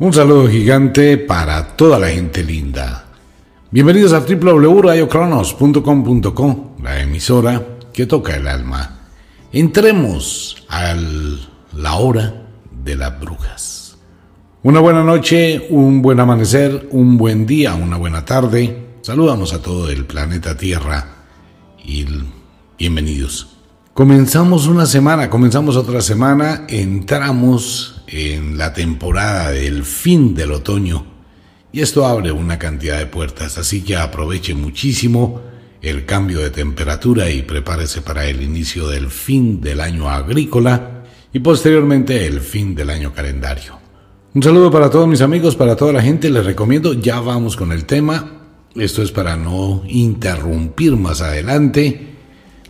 Un saludo gigante para toda la gente linda. Bienvenidos a www.radiocronos.com.co, la emisora que toca el alma. Entremos a la hora de las brujas. Una buena noche, un buen amanecer, un buen día, una buena tarde. Saludamos a todo el planeta Tierra y bienvenidos. Comenzamos una semana, comenzamos otra semana, entramos en la temporada del fin del otoño. Y esto abre una cantidad de puertas, así que aproveche muchísimo el cambio de temperatura y prepárese para el inicio del fin del año agrícola y posteriormente el fin del año calendario. Un saludo para todos mis amigos, para toda la gente, les recomiendo, ya vamos con el tema, esto es para no interrumpir más adelante.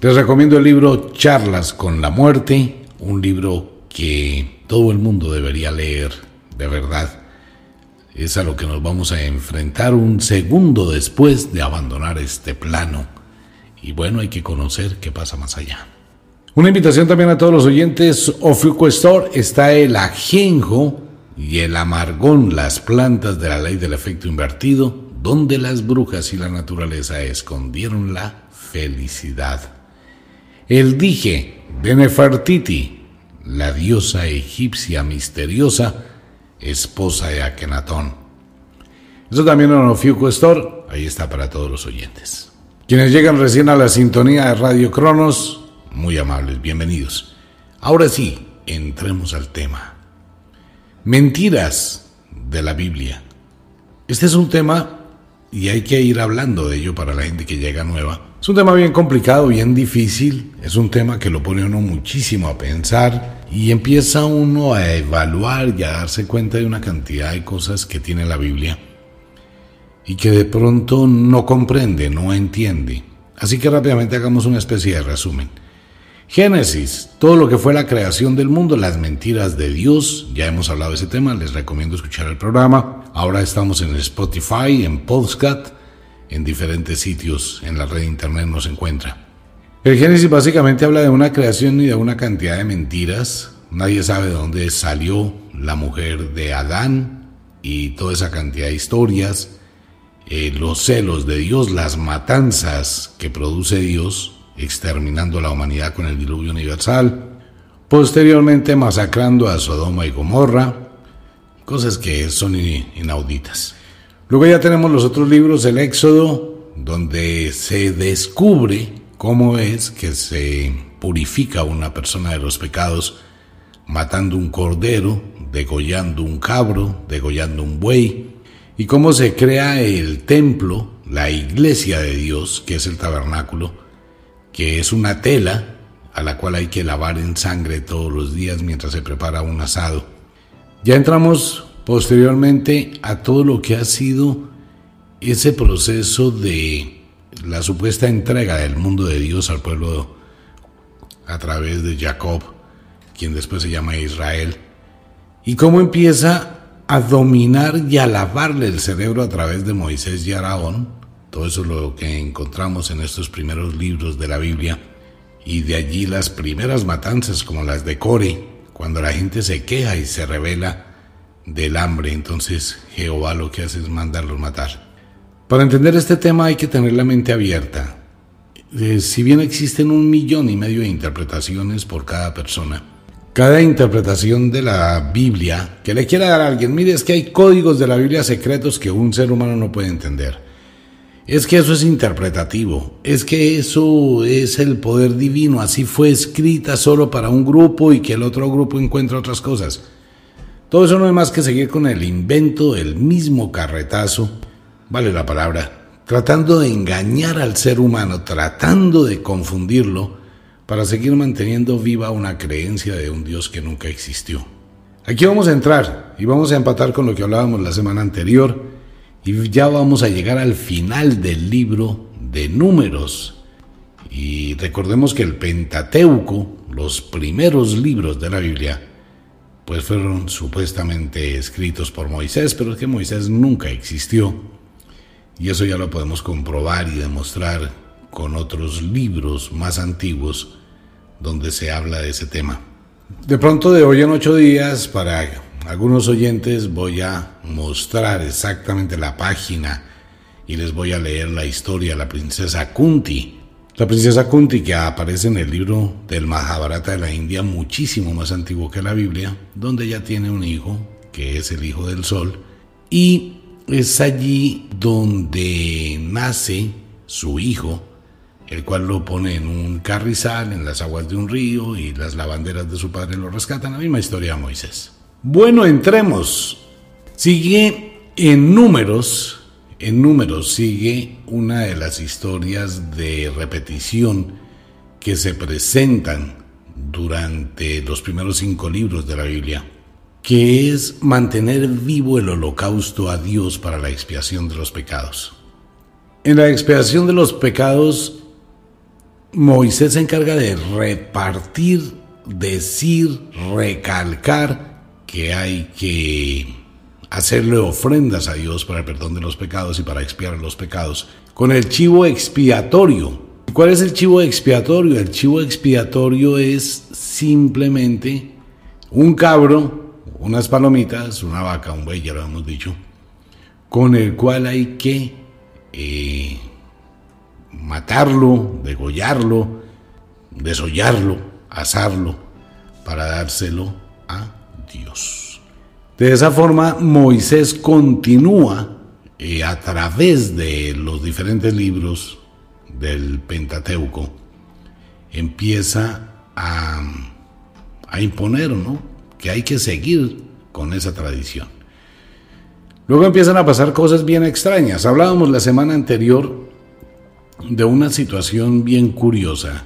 Les recomiendo el libro Charlas con la muerte, un libro que todo el mundo debería leer, de verdad. Es a lo que nos vamos a enfrentar un segundo después de abandonar este plano. Y bueno, hay que conocer qué pasa más allá. Una invitación también a todos los oyentes. Ofiuco Store está el ajenjo y el amargón, las plantas de la ley del efecto invertido, donde las brujas y la naturaleza escondieron la felicidad. El dije de Nefertiti, la diosa egipcia misteriosa, esposa de Akenatón. Eso también en Ofiuco Store, ahí está para todos los oyentes. Quienes llegan recién a la sintonía de Radio Cronos, muy amables, bienvenidos. Ahora sí, entremos al tema. Mentiras de la Biblia. Este es un tema y hay que ir hablando de ello para la gente que llega nueva es un tema bien complicado, bien difícil, es un tema que lo pone uno muchísimo a pensar y empieza uno a evaluar y a darse cuenta de una cantidad de cosas que tiene la Biblia y que de pronto no comprende, no entiende. Así que rápidamente hagamos una especie de resumen. Génesis, todo lo que fue la creación del mundo, las mentiras de Dios, ya hemos hablado de ese tema, les recomiendo escuchar el programa. Ahora estamos en Spotify, en Podcast en diferentes sitios en la red internet nos encuentra. El Génesis básicamente habla de una creación y de una cantidad de mentiras. Nadie sabe de dónde salió la mujer de Adán y toda esa cantidad de historias. Eh, los celos de Dios, las matanzas que produce Dios, exterminando la humanidad con el diluvio universal. Posteriormente masacrando a Sodoma y Gomorra. Cosas que son inauditas. Luego ya tenemos los otros libros, el Éxodo, donde se descubre cómo es que se purifica una persona de los pecados matando un cordero, degollando un cabro, degollando un buey, y cómo se crea el templo, la iglesia de Dios, que es el tabernáculo, que es una tela a la cual hay que lavar en sangre todos los días mientras se prepara un asado. Ya entramos posteriormente a todo lo que ha sido ese proceso de la supuesta entrega del mundo de Dios al pueblo a través de Jacob, quien después se llama Israel, y cómo empieza a dominar y a lavarle el cerebro a través de Moisés y Araón, todo eso es lo que encontramos en estos primeros libros de la Biblia, y de allí las primeras matanzas como las de Core, cuando la gente se queja y se revela del hambre, entonces Jehová lo que hace es mandarlos matar. Para entender este tema hay que tener la mente abierta. Eh, si bien existen un millón y medio de interpretaciones por cada persona, cada interpretación de la Biblia que le quiera dar a alguien, mire, es que hay códigos de la Biblia secretos que un ser humano no puede entender. Es que eso es interpretativo, es que eso es el poder divino, así fue escrita solo para un grupo y que el otro grupo encuentra otras cosas. Todo eso no es más que seguir con el invento del mismo carretazo, vale la palabra, tratando de engañar al ser humano, tratando de confundirlo para seguir manteniendo viva una creencia de un Dios que nunca existió. Aquí vamos a entrar y vamos a empatar con lo que hablábamos la semana anterior y ya vamos a llegar al final del libro de números. Y recordemos que el Pentateuco, los primeros libros de la Biblia, pues fueron supuestamente escritos por Moisés, pero es que Moisés nunca existió. Y eso ya lo podemos comprobar y demostrar con otros libros más antiguos donde se habla de ese tema. De pronto de hoy en ocho días, para algunos oyentes voy a mostrar exactamente la página y les voy a leer la historia de la princesa Kunti. La princesa Kunti que aparece en el libro del Mahabharata de la India, muchísimo más antiguo que la Biblia, donde ella tiene un hijo, que es el hijo del sol, y es allí donde nace su hijo, el cual lo pone en un carrizal en las aguas de un río y las lavanderas de su padre lo rescatan. La misma historia de Moisés. Bueno, entremos. Sigue en números, en números sigue una de las historias de repetición que se presentan durante los primeros cinco libros de la Biblia, que es mantener vivo el holocausto a Dios para la expiación de los pecados. En la expiación de los pecados Moisés se encarga de repartir, decir, recalcar que hay que hacerle ofrendas a Dios para el perdón de los pecados y para expiar los pecados con el chivo expiatorio. ¿Cuál es el chivo expiatorio? El chivo expiatorio es simplemente un cabro, unas palomitas, una vaca, un buey, ya lo hemos dicho, con el cual hay que eh, matarlo, degollarlo, desollarlo, asarlo, para dárselo a Dios. De esa forma, Moisés continúa eh, a través de los diferentes libros del Pentateuco, empieza a, a imponer, ¿no? Que hay que seguir con esa tradición. Luego empiezan a pasar cosas bien extrañas. Hablábamos la semana anterior de una situación bien curiosa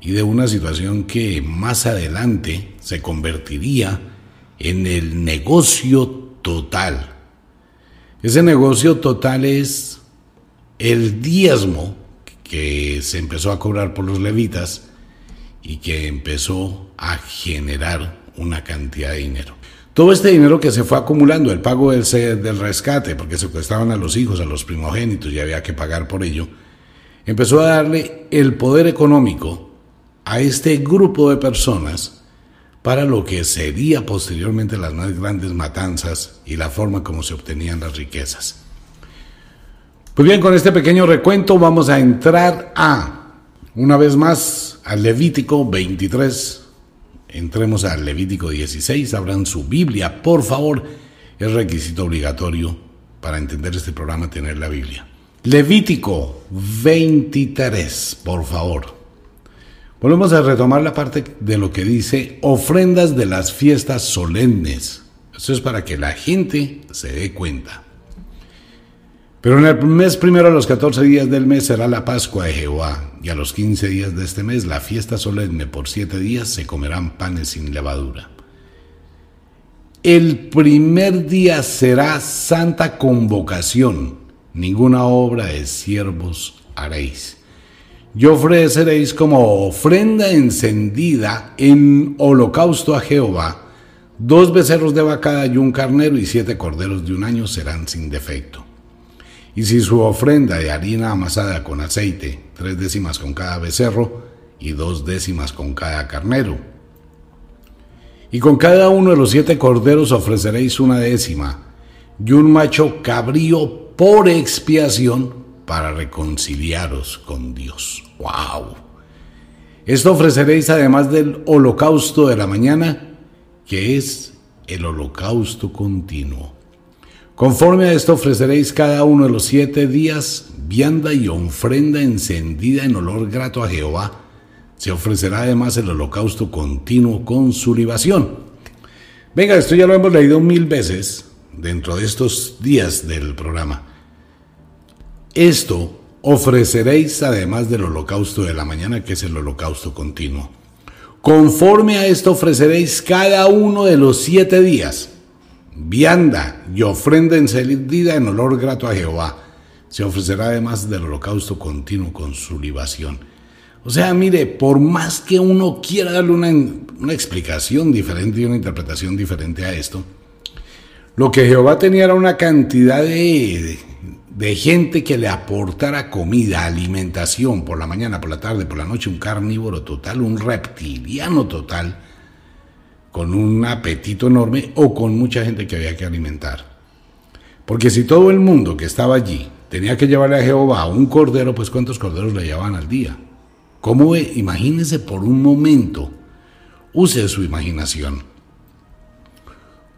y de una situación que más adelante se convertiría en el negocio total. Ese negocio total es el diezmo que se empezó a cobrar por los levitas y que empezó a generar una cantidad de dinero. Todo este dinero que se fue acumulando, el pago del, del rescate, porque secuestraban a los hijos, a los primogénitos y había que pagar por ello, empezó a darle el poder económico a este grupo de personas para lo que sería posteriormente las más grandes matanzas y la forma como se obtenían las riquezas. Pues bien, con este pequeño recuento vamos a entrar a, una vez más, al Levítico 23. Entremos al Levítico 16, abran su Biblia, por favor. Es requisito obligatorio para entender este programa tener la Biblia. Levítico 23, por favor. Volvemos a retomar la parte de lo que dice ofrendas de las fiestas solemnes. Eso es para que la gente se dé cuenta. Pero en el mes primero, a los 14 días del mes, será la Pascua de Jehová, y a los 15 días de este mes, la fiesta solemne, por siete días se comerán panes sin levadura. El primer día será santa convocación ninguna obra de siervos haréis. Y ofreceréis como ofrenda encendida en holocausto a Jehová dos becerros de vacada y un carnero y siete corderos de un año serán sin defecto. Y si su ofrenda de harina amasada con aceite, tres décimas con cada becerro y dos décimas con cada carnero. Y con cada uno de los siete corderos ofreceréis una décima y un macho cabrío por expiación para reconciliaros con Dios. ¡Wow! Esto ofreceréis además del holocausto de la mañana, que es el holocausto continuo. Conforme a esto ofreceréis cada uno de los siete días vianda y ofrenda encendida en olor grato a Jehová. Se ofrecerá además el holocausto continuo con su libación. Venga, esto ya lo hemos leído mil veces dentro de estos días del programa. Esto ofreceréis además del holocausto de la mañana, que es el holocausto continuo. Conforme a esto ofreceréis cada uno de los siete días vianda y ofrenda encendida en olor grato a Jehová. Se ofrecerá además del holocausto continuo con su libación. O sea, mire, por más que uno quiera darle una, una explicación diferente y una interpretación diferente a esto, lo que Jehová tenía era una cantidad de, de gente que le aportara comida, alimentación por la mañana, por la tarde, por la noche, un carnívoro total, un reptiliano total, con un apetito enorme o con mucha gente que había que alimentar. Porque si todo el mundo que estaba allí tenía que llevarle a Jehová un cordero, pues ¿cuántos corderos le llevaban al día? ¿Cómo? Imagínese por un momento, use su imaginación.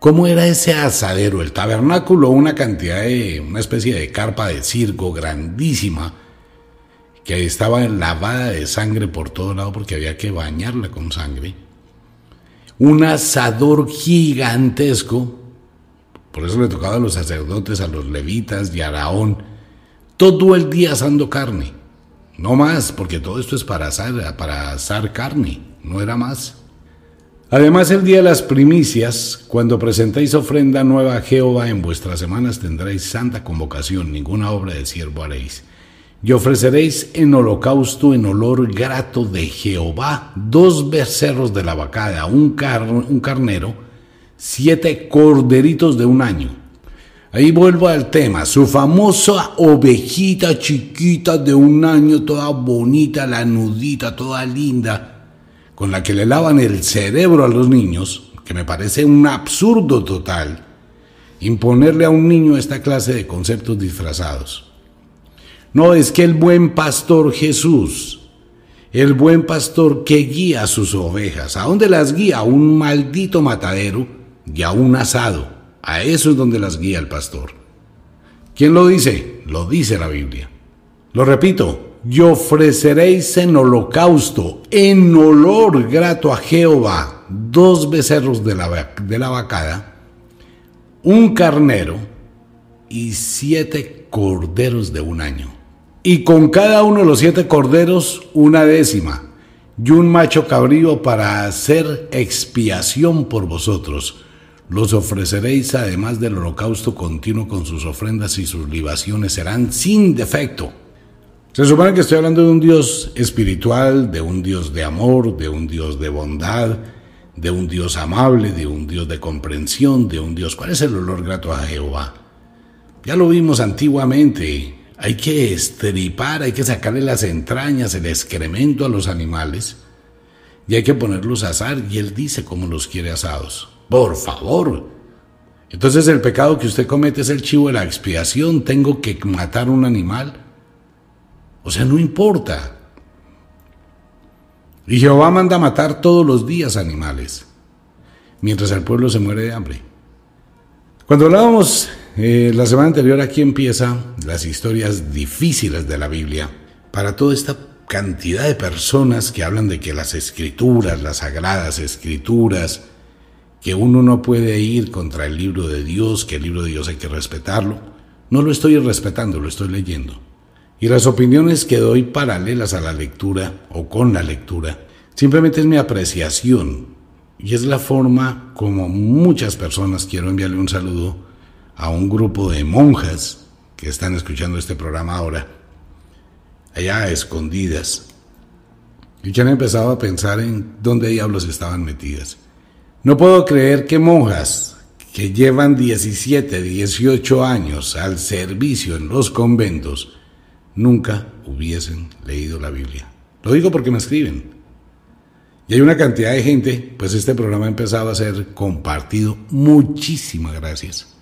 ¿Cómo era ese asadero? El tabernáculo, una cantidad de, una especie de carpa de circo grandísima, que estaba lavada de sangre por todo lado porque había que bañarla con sangre. Un asador gigantesco, por eso le tocaba a los sacerdotes, a los levitas y a Araón, todo el día asando carne. No más, porque todo esto es para asar, para asar carne, no era más. Además, el día de las primicias, cuando presentéis ofrenda nueva a Jehová en vuestras semanas, tendréis santa convocación, ninguna obra de siervo haréis. Y ofreceréis en holocausto en olor grato de Jehová dos becerros de la vacada, un, carnero, siete corderitos de un año. Ahí vuelvo al tema, su famosa ovejita chiquita de un año, toda bonita, la nudita, toda linda con la que le lavan el cerebro a los niños, que me parece un absurdo total, imponerle a un niño esta clase de conceptos disfrazados. No, es que el buen pastor Jesús, el buen pastor que guía a sus ovejas, ¿a dónde las guía? A un maldito matadero y a un asado. A eso es donde las guía el pastor. ¿Quién lo dice? Lo dice la Biblia. Lo repito, y ofreceréis en holocausto, en olor grato a Jehová, dos becerros de la, de la vacada, un carnero y siete corderos de un año. Y con cada uno de los siete corderos una décima, y un macho cabrío para hacer expiación por vosotros. Los ofreceréis además del holocausto continuo con sus ofrendas y sus libaciones serán sin defecto se supone que estoy hablando de un Dios espiritual, de un Dios de amor, de un Dios de bondad, de un Dios amable, de un Dios de comprensión, de un Dios... ¿Cuál es el olor grato a Jehová? Ya lo vimos antiguamente. Hay que estripar, hay que sacarle las entrañas, el excremento a los animales y hay que ponerlos a asar y él dice cómo los quiere asados. Por favor. Entonces el pecado que usted comete es el chivo de la expiación. Tengo que matar un animal o sea, no importa. Y Jehová manda matar todos los días animales, mientras el pueblo se muere de hambre. Cuando hablábamos eh, la semana anterior, aquí empieza las historias difíciles de la Biblia para toda esta cantidad de personas que hablan de que las escrituras, las sagradas escrituras, que uno no puede ir contra el libro de Dios, que el libro de Dios hay que respetarlo. No lo estoy respetando, lo estoy leyendo. Y las opiniones que doy paralelas a la lectura o con la lectura simplemente es mi apreciación y es la forma como muchas personas quiero enviarle un saludo a un grupo de monjas que están escuchando este programa ahora, allá escondidas, y que han empezado a pensar en dónde diablos estaban metidas. No puedo creer que monjas que llevan 17, 18 años al servicio en los conventos, nunca hubiesen leído la Biblia. Lo digo porque me escriben. Y hay una cantidad de gente, pues este programa ha empezado a ser compartido. Muchísimas gracias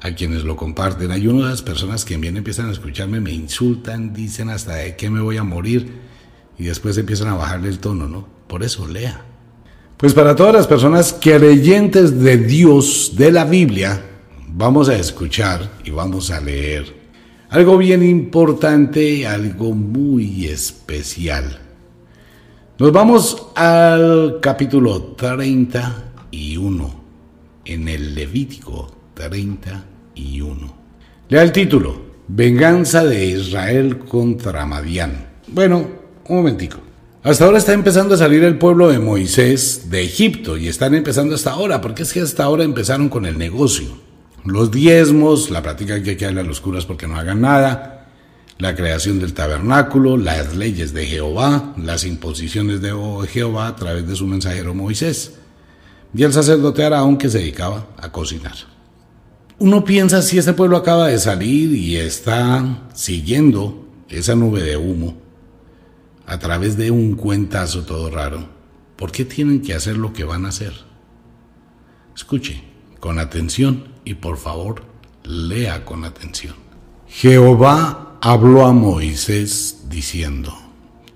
a quienes lo comparten. Hay una de las personas que bien empiezan a escucharme, me insultan, dicen hasta de qué me voy a morir y después empiezan a bajarle el tono, ¿no? Por eso lea. Pues para todas las personas creyentes de Dios, de la Biblia, vamos a escuchar y vamos a leer algo bien importante, algo muy especial. Nos vamos al capítulo 31, en el Levítico 31. Lea el título, Venganza de Israel contra Madián. Bueno, un momentico. Hasta ahora está empezando a salir el pueblo de Moisés de Egipto y están empezando hasta ahora, porque es que hasta ahora empezaron con el negocio los diezmos, la práctica que hay que darle a los curas porque no hagan nada, la creación del tabernáculo, las leyes de Jehová, las imposiciones de Jehová a través de su mensajero Moisés, y el sacerdote Araón que se dedicaba a cocinar. Uno piensa si este pueblo acaba de salir y está siguiendo esa nube de humo a través de un cuentazo todo raro, ¿por qué tienen que hacer lo que van a hacer? Escuche con atención y por favor lea con atención. Jehová habló a Moisés diciendo,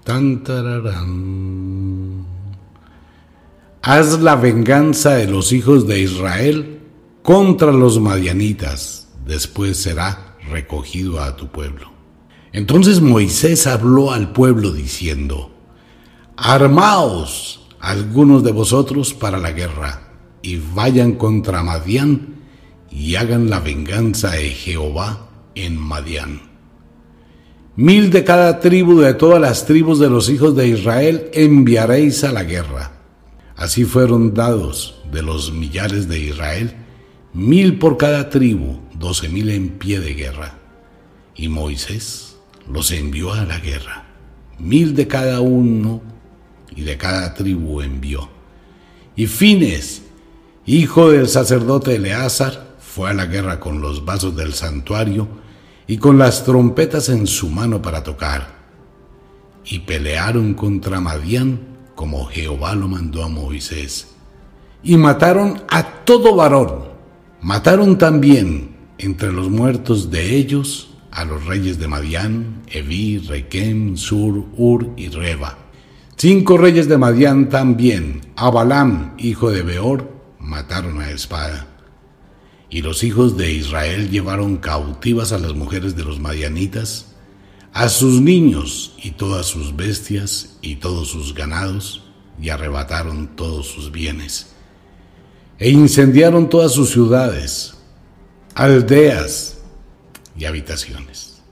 tan haz la venganza de los hijos de Israel contra los madianitas, después será recogido a tu pueblo. Entonces Moisés habló al pueblo diciendo, Armaos algunos de vosotros para la guerra, y vayan contra Madián, y hagan la venganza de Jehová en Madián. Mil de cada tribu de todas las tribus de los hijos de Israel enviaréis a la guerra. Así fueron dados de los millares de Israel, mil por cada tribu, doce mil en pie de guerra. Y Moisés los envió a la guerra. Mil de cada uno y de cada tribu envió. Y Fines, hijo del sacerdote Eleazar, fue a la guerra con los vasos del santuario y con las trompetas en su mano para tocar. Y pelearon contra Madián como Jehová lo mandó a Moisés. Y mataron a todo varón. Mataron también entre los muertos de ellos a los reyes de Madián, Evi, Requem, Sur, Ur y Reba. Cinco reyes de Madián también, a hijo de Beor, mataron a espada. Y los hijos de Israel llevaron cautivas a las mujeres de los madianitas, a sus niños y todas sus bestias y todos sus ganados, y arrebataron todos sus bienes. E incendiaron todas sus ciudades, aldeas, y habitaciones.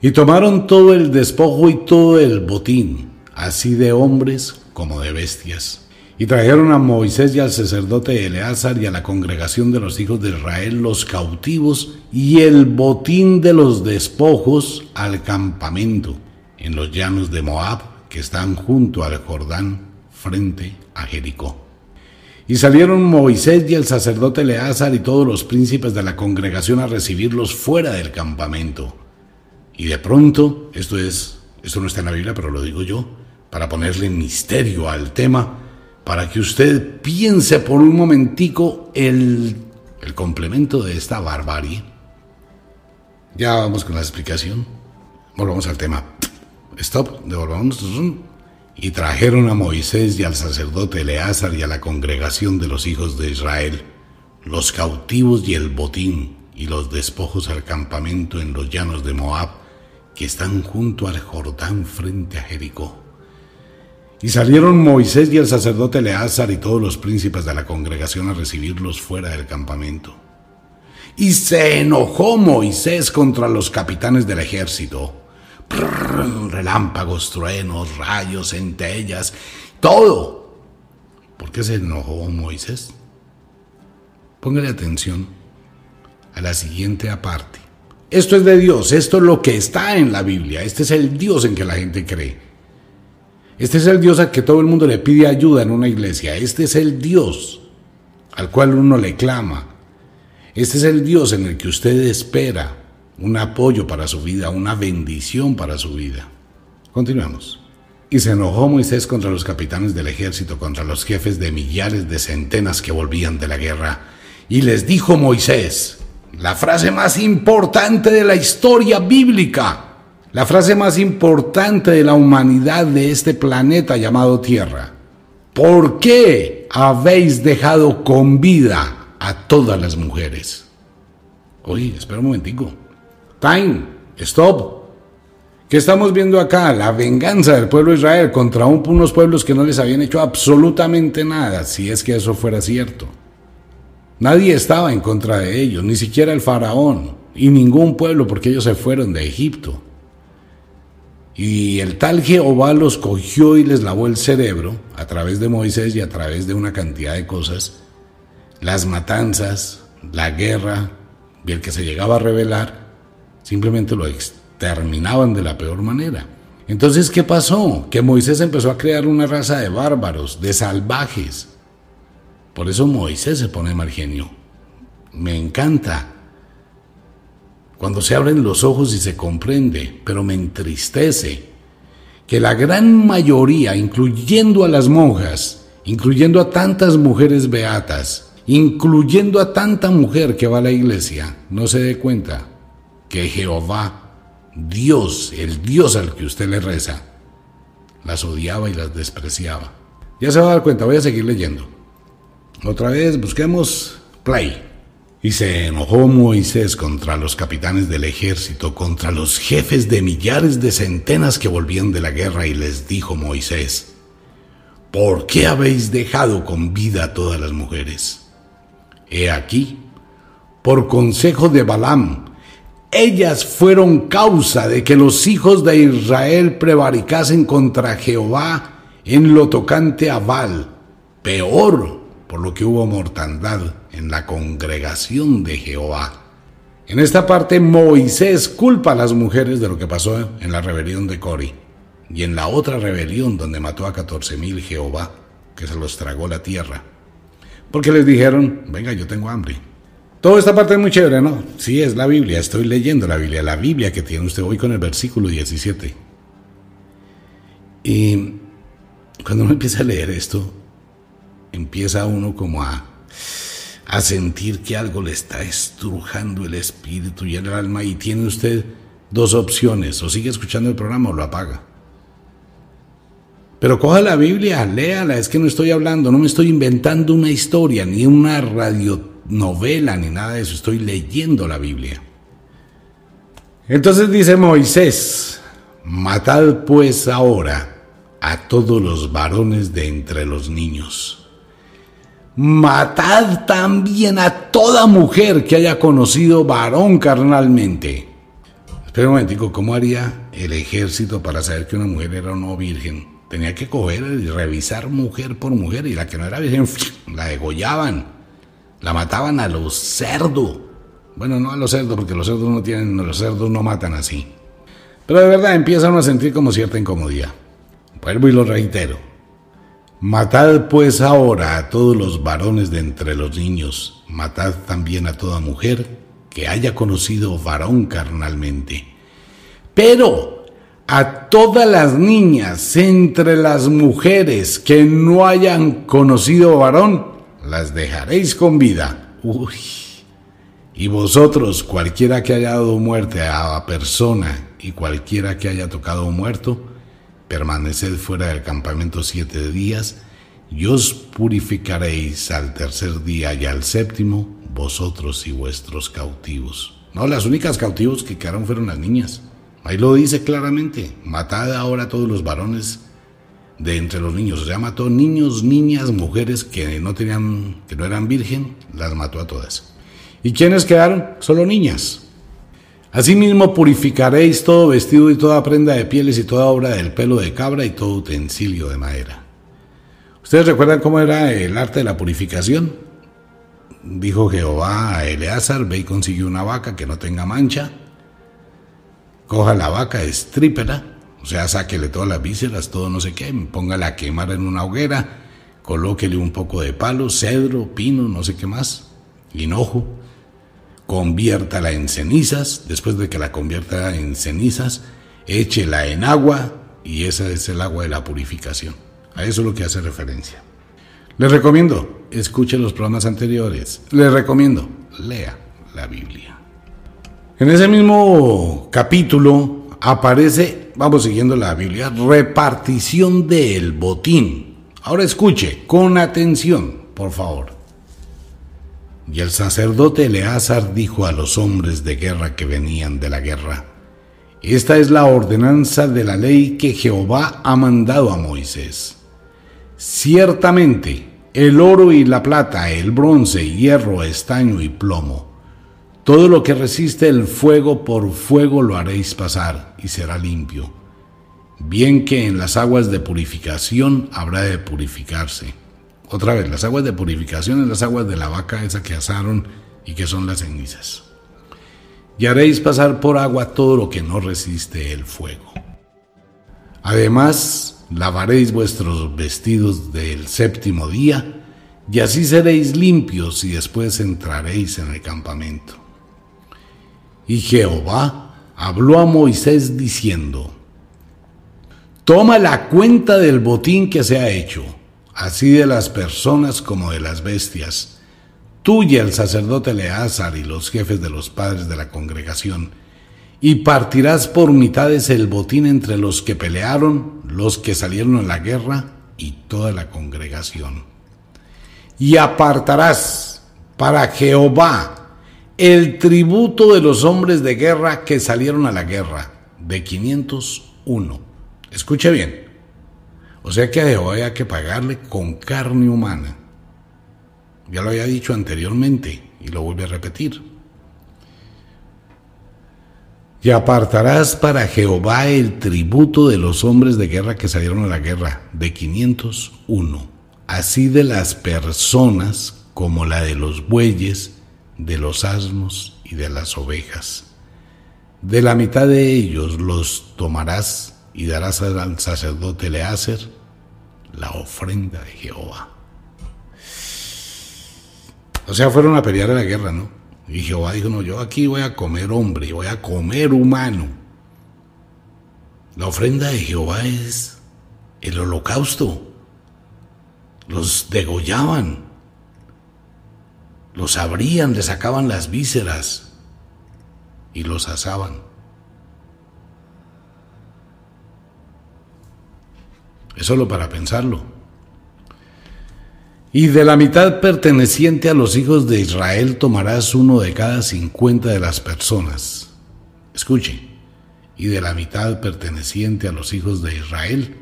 Y tomaron todo el despojo y todo el botín, así de hombres como de bestias. Y trajeron a Moisés y al sacerdote Eleazar y a la congregación de los hijos de Israel los cautivos y el botín de los despojos al campamento en los llanos de Moab que están junto al Jordán frente a Jericó. Y salieron Moisés y el sacerdote Eleazar y todos los príncipes de la congregación a recibirlos fuera del campamento. Y de pronto, esto es, esto no está en la Biblia, pero lo digo yo, para ponerle misterio al tema, para que usted piense por un momentico el, el complemento de esta barbarie. Ya vamos con la explicación. Volvamos al tema. Stop, devolvamos y trajeron a Moisés y al sacerdote Eleazar y a la congregación de los hijos de Israel, los cautivos y el botín y los despojos al campamento en los llanos de Moab, que están junto al Jordán frente a Jericó. Y salieron Moisés y el sacerdote Eleazar y todos los príncipes de la congregación a recibirlos fuera del campamento. Y se enojó Moisés contra los capitanes del ejército relámpagos, truenos, rayos, centellas, todo. ¿Por qué se enojó Moisés? Póngale atención a la siguiente aparte. Esto es de Dios, esto es lo que está en la Biblia, este es el Dios en que la gente cree. Este es el Dios al que todo el mundo le pide ayuda en una iglesia, este es el Dios al cual uno le clama. Este es el Dios en el que usted espera un apoyo para su vida, una bendición para su vida. Continuamos. Y se enojó Moisés contra los capitanes del ejército, contra los jefes de millares de centenas que volvían de la guerra. Y les dijo Moisés, la frase más importante de la historia bíblica, la frase más importante de la humanidad de este planeta llamado Tierra. ¿Por qué habéis dejado con vida a todas las mujeres? Oye, espera un momentico. Time, stop. ¿Qué estamos viendo acá? La venganza del pueblo de Israel contra unos pueblos que no les habían hecho absolutamente nada, si es que eso fuera cierto. Nadie estaba en contra de ellos, ni siquiera el faraón, y ningún pueblo, porque ellos se fueron de Egipto. Y el tal Jehová los cogió y les lavó el cerebro a través de Moisés y a través de una cantidad de cosas, las matanzas, la guerra, y el que se llegaba a rebelar, simplemente lo exterminaban de la peor manera. Entonces, ¿qué pasó? Que Moisés empezó a crear una raza de bárbaros, de salvajes. Por eso Moisés se pone mal genio. Me encanta cuando se abren los ojos y se comprende, pero me entristece que la gran mayoría, incluyendo a las monjas, incluyendo a tantas mujeres beatas, incluyendo a tanta mujer que va a la iglesia, no se dé cuenta que Jehová, Dios, el Dios al que usted le reza, las odiaba y las despreciaba. Ya se va a dar cuenta, voy a seguir leyendo. Otra vez busquemos play. Y se enojó Moisés contra los capitanes del ejército, contra los jefes de millares de centenas que volvían de la guerra, y les dijo Moisés, ¿por qué habéis dejado con vida a todas las mujeres? He aquí, por consejo de Balaam, ellas fueron causa de que los hijos de Israel prevaricasen contra Jehová en lo tocante a Baal, peor por lo que hubo mortandad en la congregación de Jehová. En esta parte Moisés culpa a las mujeres de lo que pasó en la rebelión de Cori y en la otra rebelión donde mató a catorce mil Jehová, que se los tragó la tierra. Porque les dijeron, venga, yo tengo hambre. Toda esta parte es muy chévere, ¿no? Sí, es la Biblia, estoy leyendo la Biblia, la Biblia que tiene usted hoy con el versículo 17. Y cuando uno empieza a leer esto, empieza uno como a a sentir que algo le está estrujando el espíritu y el alma y tiene usted dos opciones, o sigue escuchando el programa o lo apaga. Pero coja la Biblia, léala, es que no estoy hablando, no me estoy inventando una historia, ni una radionovela, ni nada de eso, estoy leyendo la Biblia. Entonces dice Moisés, matad pues ahora a todos los varones de entre los niños matad también a toda mujer que haya conocido varón carnalmente. Espera un momentico, ¿cómo haría el ejército para saber que una mujer era o no virgen? Tenía que coger y revisar mujer por mujer y la que no era virgen la degollaban, la mataban a los cerdos. Bueno, no a los cerdos porque los cerdos no tienen, los cerdos no matan así. Pero de verdad empiezan a sentir como cierta incomodidad. Vuelvo y lo reitero. Matad pues ahora a todos los varones de entre los niños, matad también a toda mujer que haya conocido varón carnalmente. Pero a todas las niñas entre las mujeres que no hayan conocido varón, las dejaréis con vida. Uy. Y vosotros, cualquiera que haya dado muerte a persona y cualquiera que haya tocado muerto, permaneced fuera del campamento siete días, y os purificaréis al tercer día y al séptimo, vosotros y vuestros cautivos. No, las únicas cautivos que quedaron fueron las niñas. Ahí lo dice claramente, matad ahora a todos los varones de entre los niños. O sea, mató niños, niñas, mujeres que no tenían, que no eran virgen, las mató a todas. ¿Y quiénes quedaron? Solo niñas. Asimismo purificaréis todo vestido y toda prenda de pieles y toda obra del pelo de cabra y todo utensilio de madera. ¿Ustedes recuerdan cómo era el arte de la purificación? Dijo Jehová a Eleazar, ve y consigue una vaca que no tenga mancha, coja la vaca, estrípela, o sea, sáquele todas las vísceras, todo no sé qué, póngala a quemar en una hoguera, colóquele un poco de palo, cedro, pino, no sé qué más, hinojo, conviértala en cenizas, después de que la convierta en cenizas, échela en agua y esa es el agua de la purificación. A eso es lo que hace referencia. Les recomiendo, escuche los programas anteriores. Les recomiendo, lea la Biblia. En ese mismo capítulo aparece, vamos siguiendo la Biblia, repartición del botín. Ahora escuche con atención, por favor. Y el sacerdote Eleazar dijo a los hombres de guerra que venían de la guerra, Esta es la ordenanza de la ley que Jehová ha mandado a Moisés. Ciertamente, el oro y la plata, el bronce, hierro, estaño y plomo, todo lo que resiste el fuego por fuego lo haréis pasar y será limpio. Bien que en las aguas de purificación habrá de purificarse otra vez, las aguas de purificación en las aguas de la vaca esa que asaron y que son las cenizas. Y haréis pasar por agua todo lo que no resiste el fuego. Además, lavaréis vuestros vestidos del séptimo día, y así seréis limpios y después entraréis en el campamento. Y Jehová habló a Moisés diciendo, Toma la cuenta del botín que se ha hecho así de las personas como de las bestias, tú y el sacerdote Eleazar y los jefes de los padres de la congregación, y partirás por mitades el botín entre los que pelearon, los que salieron en la guerra y toda la congregación. Y apartarás para Jehová el tributo de los hombres de guerra que salieron a la guerra, de 501. Escuche bien. O sea que a Jehová hay que pagarle con carne humana. Ya lo había dicho anteriormente y lo vuelve a repetir. Y apartarás para Jehová el tributo de los hombres de guerra que salieron a la guerra, de 501, así de las personas como la de los bueyes, de los asnos y de las ovejas. De la mitad de ellos los tomarás y darás al sacerdote Leácer la ofrenda de Jehová. O sea, fueron a pelear a la guerra, ¿no? Y Jehová dijo, no, yo aquí voy a comer hombre, voy a comer humano. La ofrenda de Jehová es el holocausto. Los degollaban los abrían, le sacaban las vísceras y los asaban. Es solo para pensarlo. Y de la mitad perteneciente a los hijos de Israel tomarás uno de cada cincuenta de las personas. Escuche. Y de la mitad perteneciente a los hijos de Israel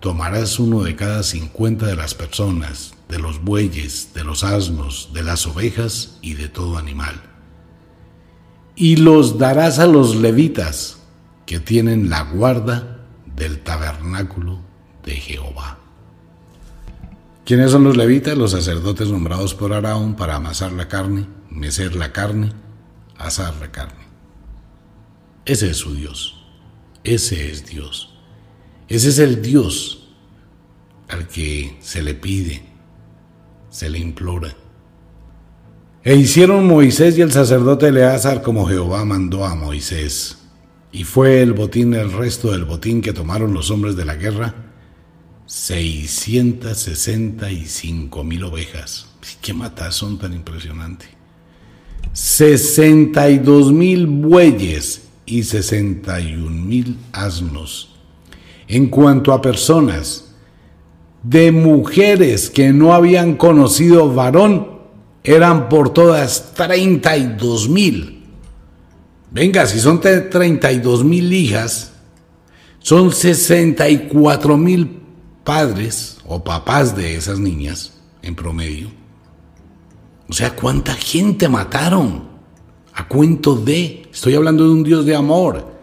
tomarás uno de cada cincuenta de las personas de los bueyes, de los asnos, de las ovejas y de todo animal. Y los darás a los levitas que tienen la guarda del tabernáculo de Jehová. ¿Quiénes son los levitas? Los sacerdotes nombrados por Araón para amasar la carne, mecer la carne, asar la carne. Ese es su Dios. Ese es Dios. Ese es el Dios al que se le pide, se le implora. E hicieron Moisés y el sacerdote Eleazar como Jehová mandó a Moisés. Y fue el botín, el resto del botín que tomaron los hombres de la guerra, 665 mil ovejas. Qué matazón tan impresionante. 62 mil bueyes y 61 mil asnos. En cuanto a personas, de mujeres que no habían conocido varón eran por todas 32 mil. Venga, si son 32 mil hijas, son 64 mil padres o papás de esas niñas en promedio. O sea, ¿cuánta gente mataron? A cuento de, estoy hablando de un Dios de amor,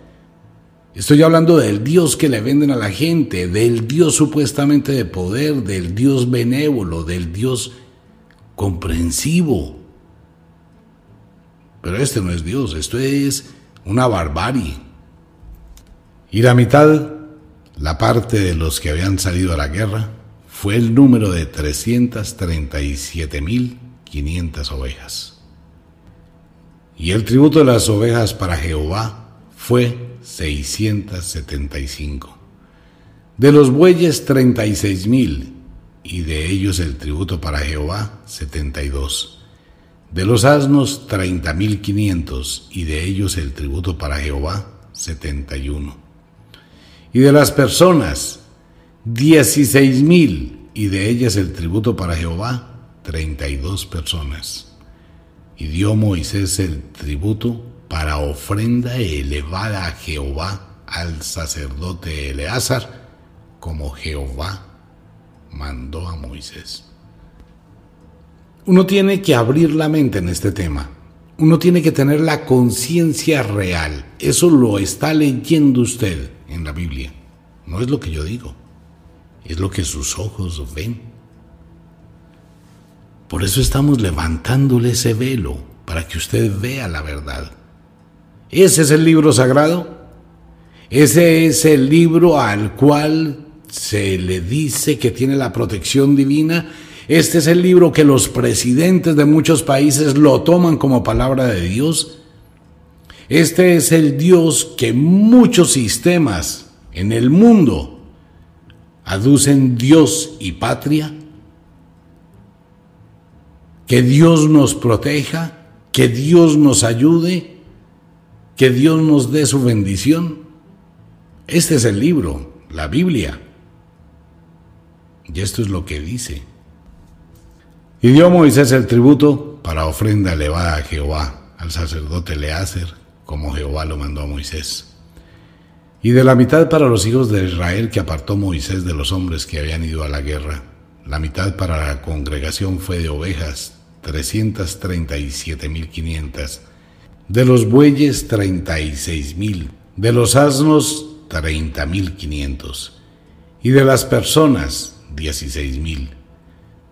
Estoy hablando del Dios que le venden a la gente, del Dios supuestamente de poder, del Dios benévolo, del Dios comprensivo. Pero este no es Dios, esto es una barbarie. Y la mitad, la parte de los que habían salido a la guerra, fue el número de 337.500 ovejas. Y el tributo de las ovejas para Jehová fue 675. De los bueyes 36 mil, y de ellos el tributo para Jehová 72. De los asnos 30 mil 500, y de ellos el tributo para Jehová 71. Y de las personas 16 mil, y de ellas el tributo para Jehová 32 personas. Y dio Moisés el tributo para ofrenda elevada a Jehová al sacerdote Eleazar, como Jehová mandó a Moisés. Uno tiene que abrir la mente en este tema. Uno tiene que tener la conciencia real. Eso lo está leyendo usted en la Biblia. No es lo que yo digo. Es lo que sus ojos ven. Por eso estamos levantándole ese velo para que usted vea la verdad. Ese es el libro sagrado. Ese es el libro al cual se le dice que tiene la protección divina. Este es el libro que los presidentes de muchos países lo toman como palabra de Dios. Este es el Dios que muchos sistemas en el mundo aducen Dios y patria que Dios nos proteja, que Dios nos ayude, que Dios nos dé su bendición. Este es el libro, la Biblia. Y esto es lo que dice. Y dio Moisés el tributo para ofrenda elevada a Jehová, al sacerdote Leácer, como Jehová lo mandó a Moisés. Y de la mitad para los hijos de Israel que apartó Moisés de los hombres que habían ido a la guerra, la mitad para la congregación fue de ovejas, 337.500, de los bueyes, 36.000, de los asnos, 30.500, y de las personas, 16.000.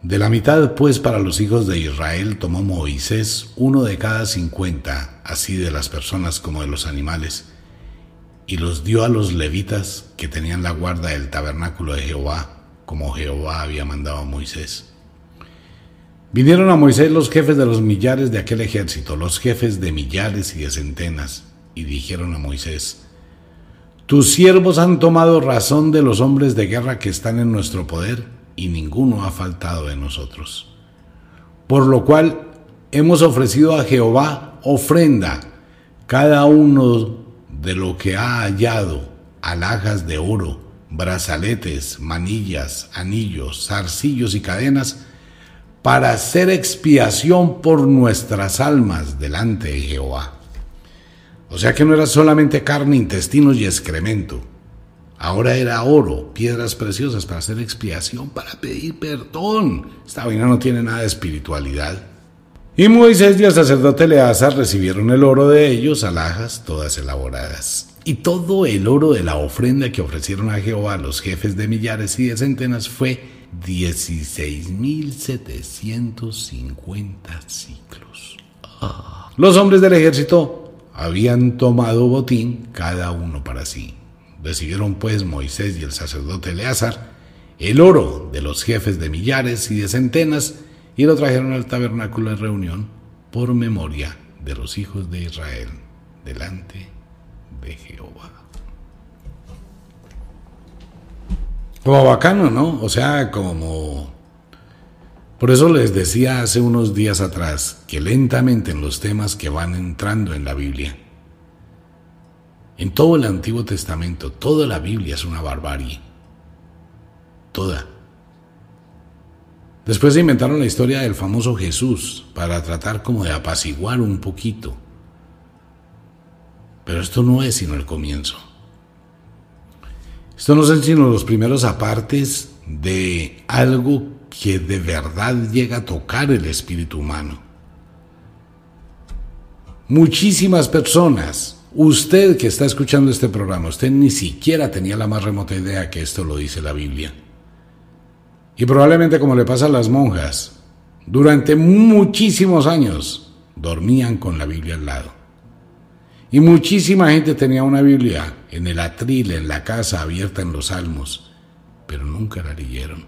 De la mitad, pues, para los hijos de Israel tomó Moisés uno de cada cincuenta, así de las personas como de los animales, y los dio a los levitas que tenían la guarda del tabernáculo de Jehová, como Jehová había mandado a Moisés. Vinieron a Moisés los jefes de los millares de aquel ejército, los jefes de millares y de centenas, y dijeron a Moisés, Tus siervos han tomado razón de los hombres de guerra que están en nuestro poder, y ninguno ha faltado de nosotros. Por lo cual hemos ofrecido a Jehová ofrenda, cada uno de lo que ha hallado, alhajas de oro, brazaletes, manillas, anillos, zarcillos y cadenas, para hacer expiación por nuestras almas delante de Jehová. O sea que no era solamente carne, intestinos y excremento. Ahora era oro, piedras preciosas para hacer expiación, para pedir perdón. Esta vaina no tiene nada de espiritualidad. Y Moisés y el sacerdote Eleazar recibieron el oro de ellos, alhajas todas elaboradas y todo el oro de la ofrenda que ofrecieron a Jehová los jefes de millares y de centenas fue 16.750 ciclos. Ah. Los hombres del ejército habían tomado botín cada uno para sí. Recibieron pues Moisés y el sacerdote Eleazar el oro de los jefes de millares y de centenas y lo trajeron al tabernáculo de reunión por memoria de los hijos de Israel delante de Jehová. Como bacano, ¿no? O sea, como... Por eso les decía hace unos días atrás que lentamente en los temas que van entrando en la Biblia, en todo el Antiguo Testamento, toda la Biblia es una barbarie. Toda. Después se inventaron la historia del famoso Jesús para tratar como de apaciguar un poquito pero esto no es sino el comienzo. Esto no son sino los primeros apartes de algo que de verdad llega a tocar el espíritu humano. Muchísimas personas, usted que está escuchando este programa, usted ni siquiera tenía la más remota idea que esto lo dice la Biblia. Y probablemente como le pasa a las monjas, durante muchísimos años dormían con la Biblia al lado. Y muchísima gente tenía una Biblia en el atril, en la casa, abierta en los salmos, pero nunca la leyeron.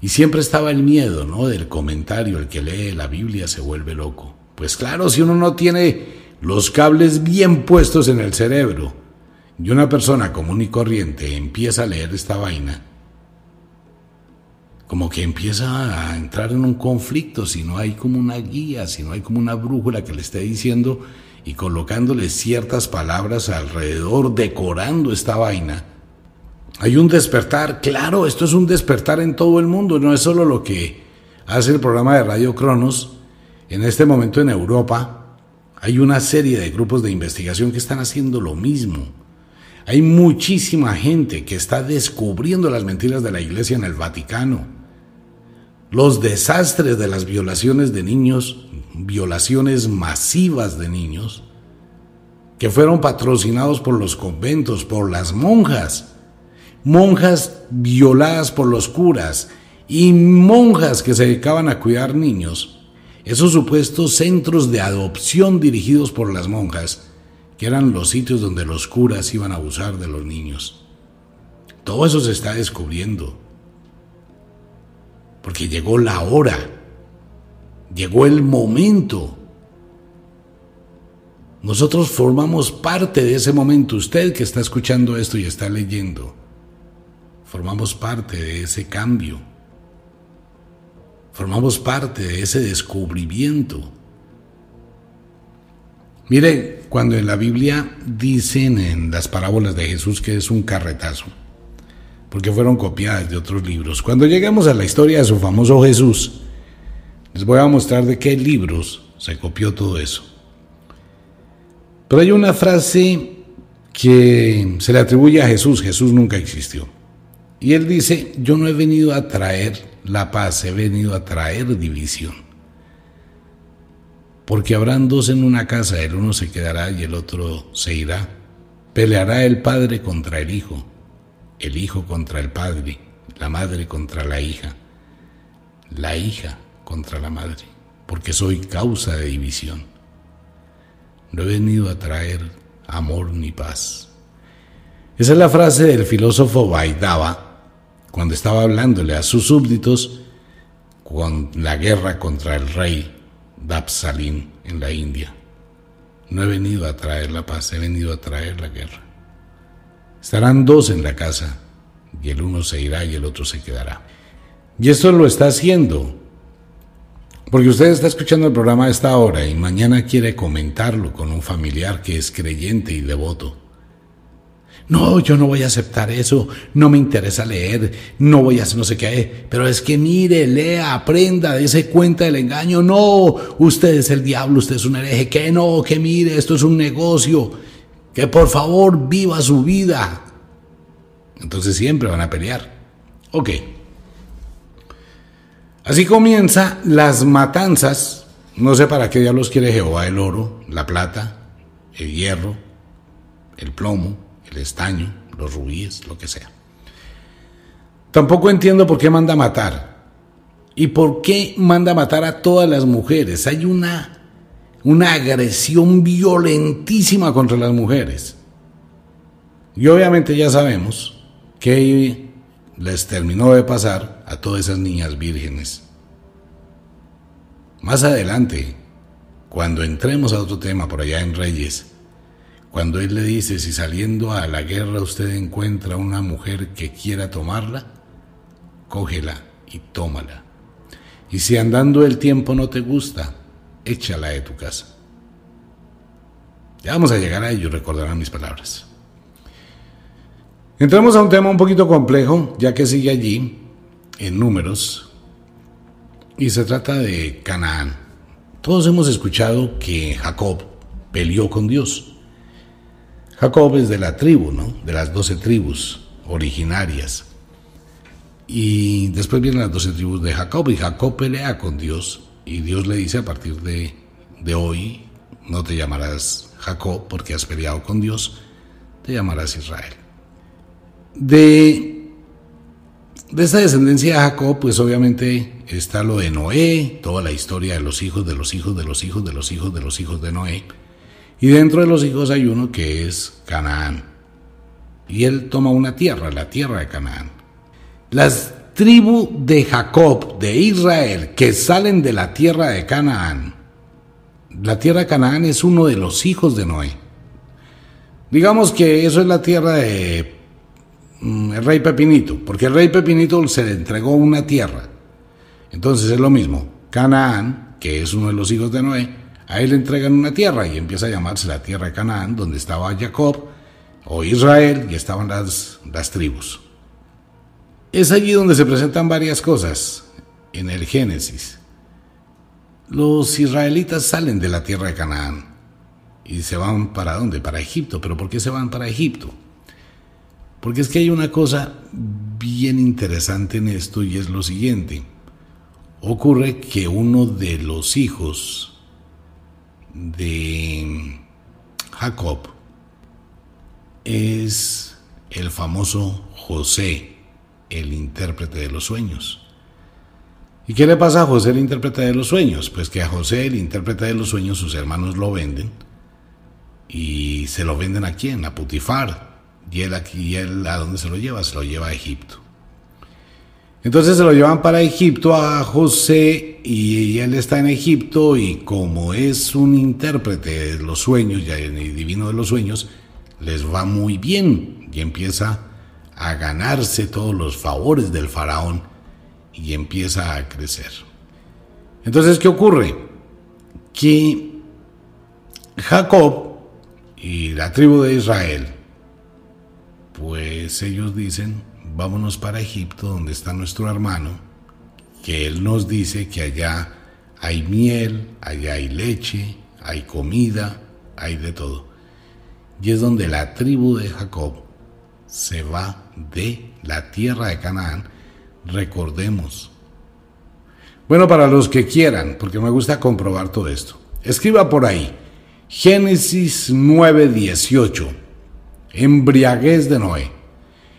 Y siempre estaba el miedo, ¿no? Del comentario, el que lee la Biblia se vuelve loco. Pues claro, si uno no tiene los cables bien puestos en el cerebro y una persona común y corriente empieza a leer esta vaina, como que empieza a entrar en un conflicto si no hay como una guía, si no hay como una brújula que le esté diciendo y colocándole ciertas palabras alrededor, decorando esta vaina. Hay un despertar, claro, esto es un despertar en todo el mundo, no es solo lo que hace el programa de Radio Cronos. En este momento en Europa hay una serie de grupos de investigación que están haciendo lo mismo. Hay muchísima gente que está descubriendo las mentiras de la iglesia en el Vaticano. Los desastres de las violaciones de niños violaciones masivas de niños que fueron patrocinados por los conventos, por las monjas, monjas violadas por los curas y monjas que se dedicaban a cuidar niños, esos supuestos centros de adopción dirigidos por las monjas, que eran los sitios donde los curas iban a abusar de los niños. Todo eso se está descubriendo, porque llegó la hora Llegó el momento. Nosotros formamos parte de ese momento. Usted que está escuchando esto y está leyendo, formamos parte de ese cambio. Formamos parte de ese descubrimiento. Mire, cuando en la Biblia dicen en las parábolas de Jesús que es un carretazo, porque fueron copiadas de otros libros, cuando lleguemos a la historia de su famoso Jesús, les voy a mostrar de qué libros se copió todo eso. Pero hay una frase que se le atribuye a Jesús, Jesús nunca existió. Y él dice, yo no he venido a traer la paz, he venido a traer división. Porque habrán dos en una casa, el uno se quedará y el otro se irá. Peleará el padre contra el hijo, el hijo contra el padre, la madre contra la hija, la hija contra la madre, porque soy causa de división. No he venido a traer amor ni paz. Esa es la frase del filósofo Baidaba cuando estaba hablándole a sus súbditos con la guerra contra el rey Dapsalin en la India. No he venido a traer la paz, he venido a traer la guerra. Estarán dos en la casa y el uno se irá y el otro se quedará. Y esto lo está haciendo porque usted está escuchando el programa a esta hora y mañana quiere comentarlo con un familiar que es creyente y devoto. No, yo no voy a aceptar eso, no me interesa leer, no voy a hacer no sé qué, pero es que mire, lea, aprenda, dése cuenta del engaño. No, usted es el diablo, usted es un hereje, que no, que mire, esto es un negocio, que por favor viva su vida. Entonces siempre van a pelear. Ok. Así comienza las matanzas. No sé para qué diablos quiere Jehová el oro, la plata, el hierro, el plomo, el estaño, los rubíes, lo que sea. Tampoco entiendo por qué manda matar. ¿Y por qué manda matar a todas las mujeres? Hay una, una agresión violentísima contra las mujeres. Y obviamente ya sabemos que les terminó de pasar a todas esas niñas vírgenes. Más adelante, cuando entremos a otro tema por allá en Reyes, cuando él le dice, si saliendo a la guerra usted encuentra una mujer que quiera tomarla, cógela y tómala. Y si andando el tiempo no te gusta, échala de tu casa. Ya vamos a llegar a ello, recordarán mis palabras. Entramos a un tema un poquito complejo, ya que sigue allí, en números, y se trata de Canaán. Todos hemos escuchado que Jacob peleó con Dios. Jacob es de la tribu, ¿no? De las doce tribus originarias. Y después vienen las doce tribus de Jacob y Jacob pelea con Dios y Dios le dice a partir de, de hoy no te llamarás Jacob porque has peleado con Dios, te llamarás Israel. De, de esta descendencia de Jacob, pues obviamente está lo de Noé, toda la historia de los hijos, de los hijos, de los hijos, de los hijos, de los hijos de Noé. Y dentro de los hijos hay uno que es Canaán. Y él toma una tierra, la tierra de Canaán. Las tribus de Jacob, de Israel, que salen de la tierra de Canaán. La tierra de Canaán es uno de los hijos de Noé. Digamos que eso es la tierra de Mm, el rey Pepinito, porque el rey Pepinito se le entregó una tierra. Entonces es lo mismo. Canaán, que es uno de los hijos de Noé, a él le entregan una tierra y empieza a llamarse la tierra de Canaán, donde estaba Jacob o Israel y estaban las, las tribus. Es allí donde se presentan varias cosas en el Génesis. Los israelitas salen de la tierra de Canaán y se van para dónde? Para Egipto. ¿Pero por qué se van para Egipto? Porque es que hay una cosa bien interesante en esto y es lo siguiente. Ocurre que uno de los hijos de Jacob es el famoso José, el intérprete de los sueños. ¿Y qué le pasa a José, el intérprete de los sueños? Pues que a José, el intérprete de los sueños, sus hermanos lo venden y se lo venden aquí en la Putifar, y él aquí, él a dónde se lo lleva? Se lo lleva a Egipto. Entonces se lo llevan para Egipto a José y él está en Egipto y como es un intérprete de los sueños, el divino de los sueños, les va muy bien y empieza a ganarse todos los favores del faraón y empieza a crecer. Entonces, ¿qué ocurre? Que Jacob y la tribu de Israel, pues ellos dicen, vámonos para Egipto, donde está nuestro hermano, que él nos dice que allá hay miel, allá hay leche, hay comida, hay de todo. Y es donde la tribu de Jacob se va de la tierra de Canaán. Recordemos. Bueno, para los que quieran, porque me gusta comprobar todo esto, escriba por ahí Génesis 9:18, embriaguez de Noé.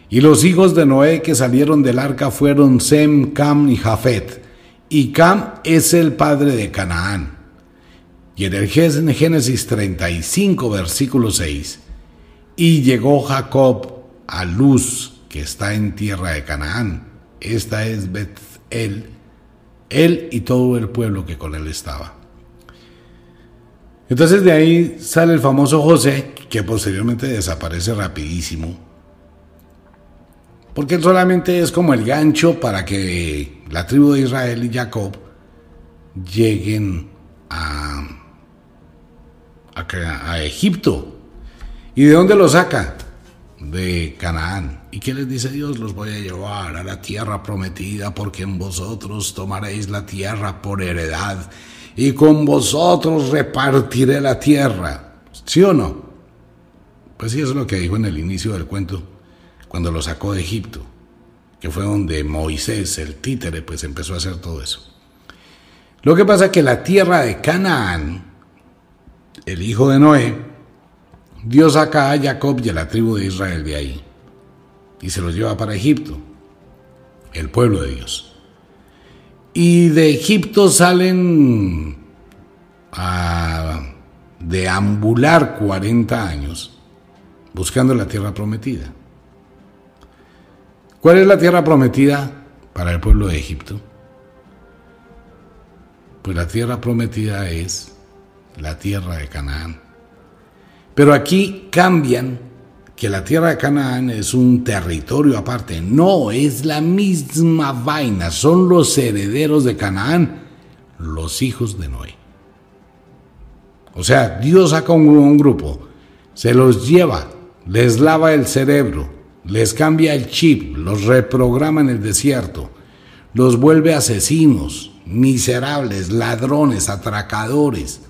Y los hijos de Noé que salieron del arca fueron Sem, Cam y Jafet. Y Cam es el padre de Canaán. Y en el Génesis 35, versículo 6, y llegó Jacob a Luz, que está en tierra de Canaán. Esta es Bethel, él y todo el pueblo que con él estaba. Entonces de ahí sale el famoso José, que posteriormente desaparece rapidísimo, porque solamente es como el gancho para que la tribu de Israel y Jacob lleguen a, a, a Egipto. ¿Y de dónde lo saca? De Canaán. ¿Y qué les dice Dios? Los voy a llevar a la tierra prometida porque en vosotros tomaréis la tierra por heredad y con vosotros repartiré la tierra. ¿Sí o no? Pues sí, eso es lo que dijo en el inicio del cuento, cuando lo sacó de Egipto, que fue donde Moisés, el títere, pues empezó a hacer todo eso. Lo que pasa es que la tierra de Canaán, el hijo de Noé, Dios saca a Jacob y a la tribu de Israel de ahí y se los lleva para Egipto, el pueblo de Dios. Y de Egipto salen a deambular 40 años buscando la tierra prometida. ¿Cuál es la tierra prometida para el pueblo de Egipto? Pues la tierra prometida es la tierra de Canaán. Pero aquí cambian que la tierra de Canaán es un territorio aparte. No, es la misma vaina. Son los herederos de Canaán, los hijos de Noé. O sea, Dios saca un, un grupo, se los lleva, les lava el cerebro, les cambia el chip, los reprograma en el desierto, los vuelve asesinos, miserables, ladrones, atracadores,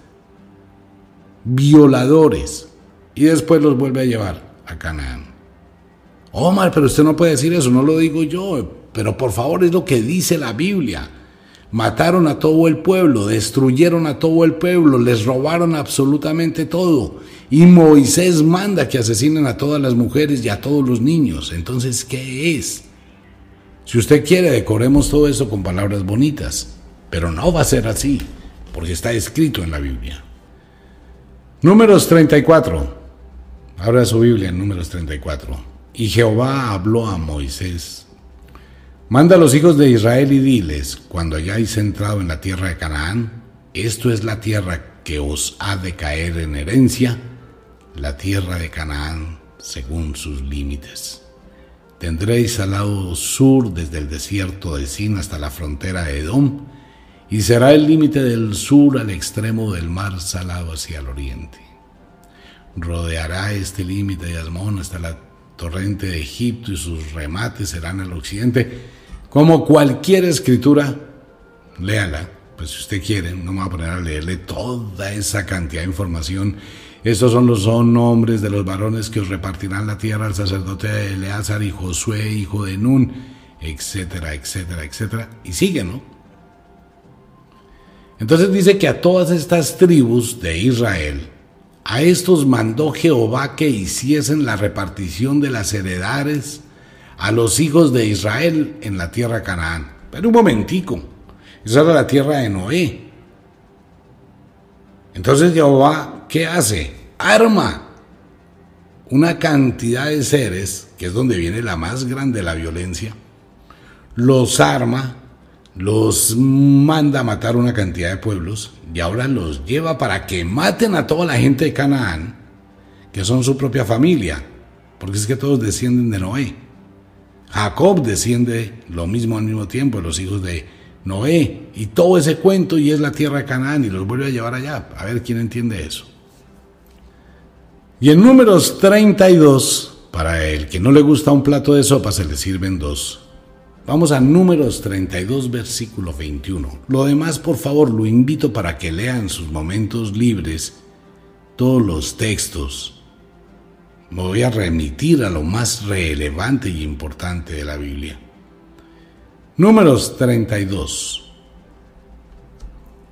violadores, y después los vuelve a llevar a Canaán. Omar, pero usted no puede decir eso, no lo digo yo, pero por favor es lo que dice la Biblia. Mataron a todo el pueblo, destruyeron a todo el pueblo, les robaron absolutamente todo. Y Moisés manda que asesinen a todas las mujeres y a todos los niños. Entonces, ¿qué es? Si usted quiere, decoremos todo eso con palabras bonitas, pero no va a ser así, porque está escrito en la Biblia. Números 34. Abra su Biblia en números 34. Y Jehová habló a Moisés. Manda a los hijos de Israel y diles, cuando hayáis entrado en la tierra de Canaán, esto es la tierra que os ha de caer en herencia, la tierra de Canaán según sus límites. Tendréis al lado sur desde el desierto de Sin hasta la frontera de Edom, y será el límite del sur al extremo del mar salado hacia el oriente rodeará este límite de Asmón hasta la torrente de Egipto y sus remates serán al occidente. Como cualquier escritura, léala, pues si usted quiere, no me voy a poner a leerle toda esa cantidad de información. Estos son los nombres de los varones que os repartirán la tierra al sacerdote de Eleazar y Josué, hijo de Nun, etcétera, etcétera, etcétera. Y sigue, ¿no? Entonces dice que a todas estas tribus de Israel, a estos mandó Jehová que hiciesen la repartición de las heredades a los hijos de Israel en la tierra Canaán. Pero un momentico, esa era la tierra de Noé. Entonces Jehová, ¿qué hace? Arma una cantidad de seres, que es donde viene la más grande la violencia, los arma los manda a matar una cantidad de pueblos y ahora los lleva para que maten a toda la gente de Canaán, que son su propia familia, porque es que todos descienden de Noé. Jacob desciende lo mismo al mismo tiempo, los hijos de Noé y todo ese cuento y es la tierra de Canaán y los vuelve a llevar allá. A ver quién entiende eso. Y en números 32, para el que no le gusta un plato de sopa, se le sirven dos. Vamos a números 32, versículo 21. Lo demás, por favor, lo invito para que lean sus momentos libres todos los textos. Me voy a remitir a lo más relevante y importante de la Biblia. Números 32.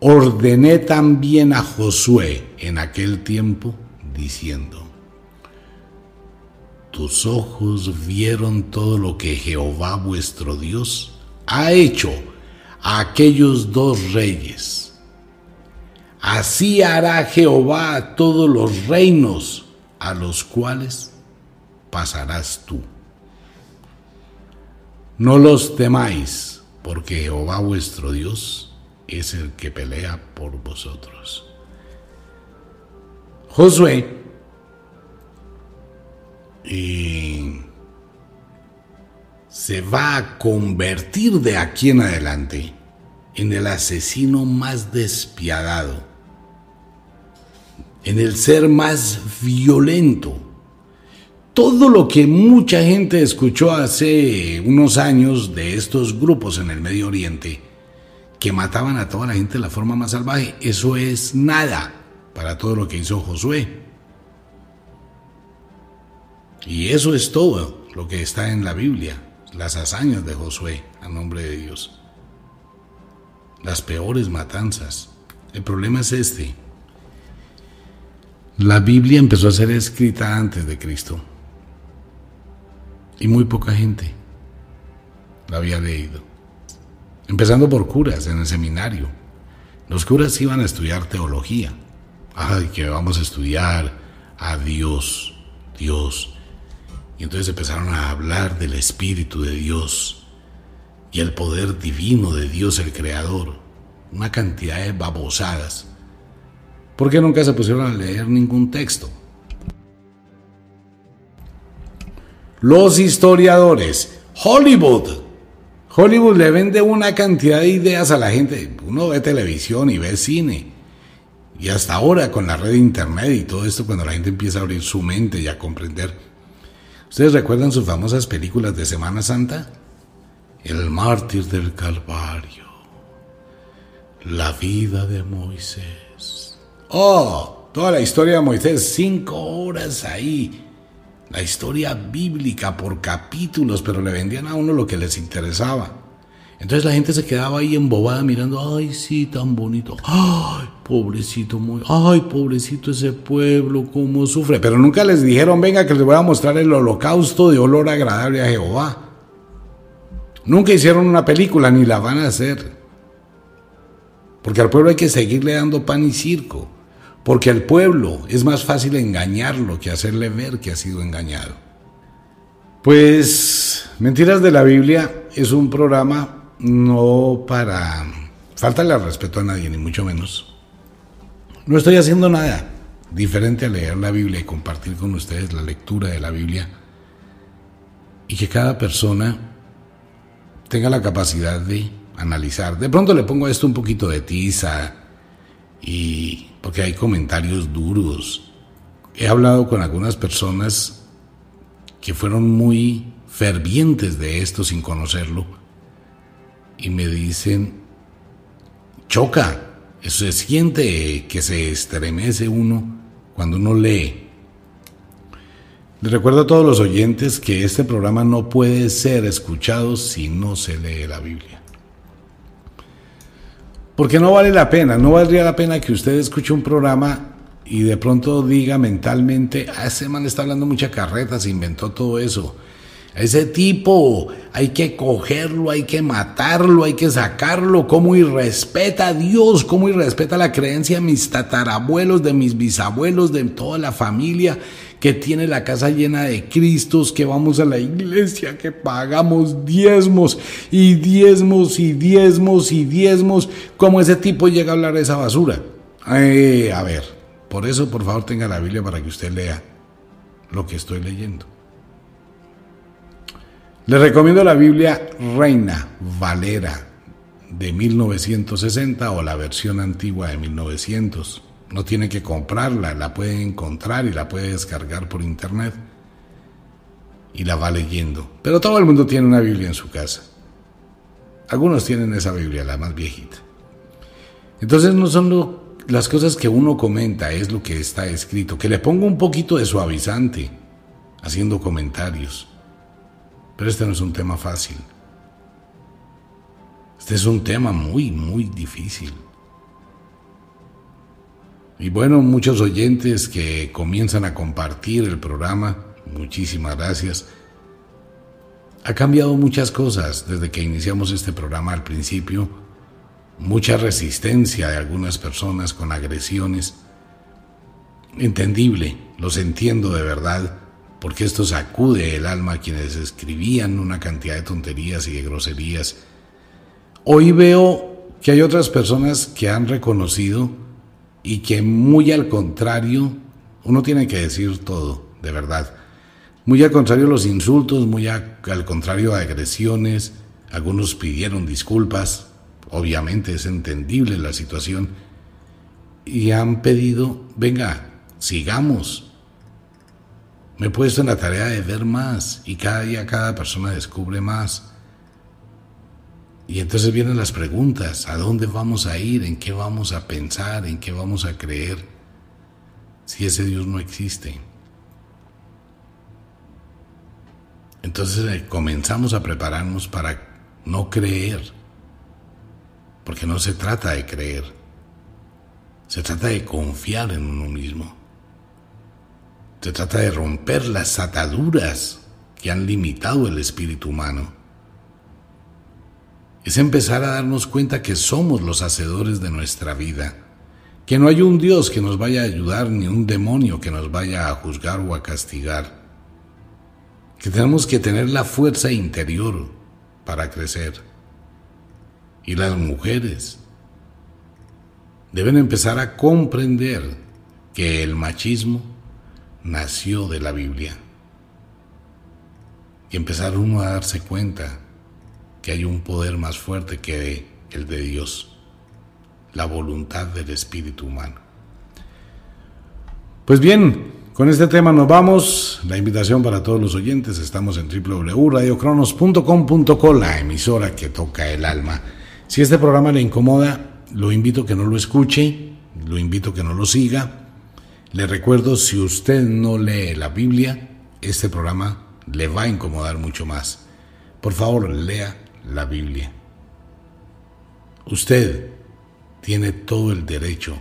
Ordené también a Josué en aquel tiempo, diciendo, tus ojos vieron todo lo que Jehová vuestro Dios ha hecho a aquellos dos reyes. Así hará Jehová a todos los reinos a los cuales pasarás tú. No los temáis, porque Jehová vuestro Dios es el que pelea por vosotros. Josué. Se va a convertir de aquí en adelante en el asesino más despiadado, en el ser más violento. Todo lo que mucha gente escuchó hace unos años de estos grupos en el Medio Oriente, que mataban a toda la gente de la forma más salvaje, eso es nada para todo lo que hizo Josué. Y eso es todo lo que está en la Biblia, las hazañas de Josué a nombre de Dios. Las peores matanzas. El problema es este. La Biblia empezó a ser escrita antes de Cristo y muy poca gente la había leído. Empezando por curas en el seminario. Los curas iban a estudiar teología. Ay, que vamos a estudiar a Dios, Dios. Y entonces empezaron a hablar del Espíritu de Dios y el poder divino de Dios el Creador. Una cantidad de babosadas. ¿Por qué nunca se pusieron a leer ningún texto? Los historiadores, Hollywood. Hollywood le vende una cantidad de ideas a la gente. Uno ve televisión y ve cine. Y hasta ahora con la red de internet y todo esto, cuando la gente empieza a abrir su mente y a comprender. ¿Ustedes recuerdan sus famosas películas de Semana Santa? El mártir del Calvario. La vida de Moisés. Oh, toda la historia de Moisés, cinco horas ahí la historia bíblica por capítulos, pero le vendían a uno lo que les interesaba. Entonces la gente se quedaba ahí embobada mirando, ay, sí, tan bonito, ay, pobrecito, muy, ay, pobrecito ese pueblo, cómo sufre. Pero nunca les dijeron, venga, que les voy a mostrar el holocausto de olor agradable a Jehová. Nunca hicieron una película, ni la van a hacer. Porque al pueblo hay que seguirle dando pan y circo porque al pueblo es más fácil engañarlo que hacerle ver que ha sido engañado. Pues Mentiras de la Biblia es un programa no para faltarle al respeto a nadie, ni mucho menos. No estoy haciendo nada diferente a leer la Biblia y compartir con ustedes la lectura de la Biblia y que cada persona tenga la capacidad de analizar. De pronto le pongo esto un poquito de tiza y porque hay comentarios duros. He hablado con algunas personas que fueron muy fervientes de esto sin conocerlo y me dicen, choca, eso se siente que se estremece uno cuando uno lee. Les recuerdo a todos los oyentes que este programa no puede ser escuchado si no se lee la Biblia. Porque no vale la pena, no valdría la pena que usted escuche un programa y de pronto diga mentalmente, ah, ese man está hablando mucha carreta, se inventó todo eso. Ese tipo hay que cogerlo, hay que matarlo, hay que sacarlo, como irrespeta a Dios, como irrespeta la creencia de mis tatarabuelos, de mis bisabuelos, de toda la familia que tiene la casa llena de Cristos, que vamos a la iglesia, que pagamos diezmos y diezmos y diezmos y diezmos, como ese tipo llega a hablar de esa basura. Eh, a ver, por eso por favor tenga la Biblia para que usted lea lo que estoy leyendo. Le recomiendo la Biblia Reina Valera de 1960 o la versión antigua de 1900. No tiene que comprarla, la puede encontrar y la puede descargar por internet. Y la va leyendo. Pero todo el mundo tiene una Biblia en su casa. Algunos tienen esa Biblia, la más viejita. Entonces no son las cosas que uno comenta, es lo que está escrito. Que le pongo un poquito de suavizante, haciendo comentarios. Pero este no es un tema fácil. Este es un tema muy, muy difícil. Y bueno, muchos oyentes que comienzan a compartir el programa, muchísimas gracias. Ha cambiado muchas cosas desde que iniciamos este programa al principio. Mucha resistencia de algunas personas con agresiones. Entendible, los entiendo de verdad, porque esto sacude el alma a quienes escribían una cantidad de tonterías y de groserías Hoy veo que hay otras personas que han reconocido y que muy al contrario, uno tiene que decir todo, de verdad. Muy al contrario los insultos, muy al contrario agresiones, algunos pidieron disculpas, obviamente es entendible la situación, y han pedido, venga, sigamos. Me he puesto en la tarea de ver más y cada día cada persona descubre más. Y entonces vienen las preguntas, ¿a dónde vamos a ir? ¿En qué vamos a pensar? ¿En qué vamos a creer? Si ese Dios no existe. Entonces eh, comenzamos a prepararnos para no creer, porque no se trata de creer, se trata de confiar en uno mismo, se trata de romper las ataduras que han limitado el espíritu humano es empezar a darnos cuenta que somos los hacedores de nuestra vida, que no hay un Dios que nos vaya a ayudar ni un demonio que nos vaya a juzgar o a castigar, que tenemos que tener la fuerza interior para crecer. Y las mujeres deben empezar a comprender que el machismo nació de la Biblia y empezar uno a darse cuenta que hay un poder más fuerte que el de Dios, la voluntad del espíritu humano. Pues bien, con este tema nos vamos. La invitación para todos los oyentes, estamos en www.radiocronos.com.co, la emisora que toca el alma. Si este programa le incomoda, lo invito a que no lo escuche, lo invito a que no lo siga. Le recuerdo, si usted no lee la Biblia, este programa le va a incomodar mucho más. Por favor, lea la Biblia. Usted tiene todo el derecho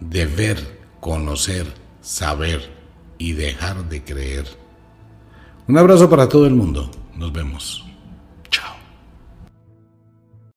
de ver, conocer, saber y dejar de creer. Un abrazo para todo el mundo. Nos vemos.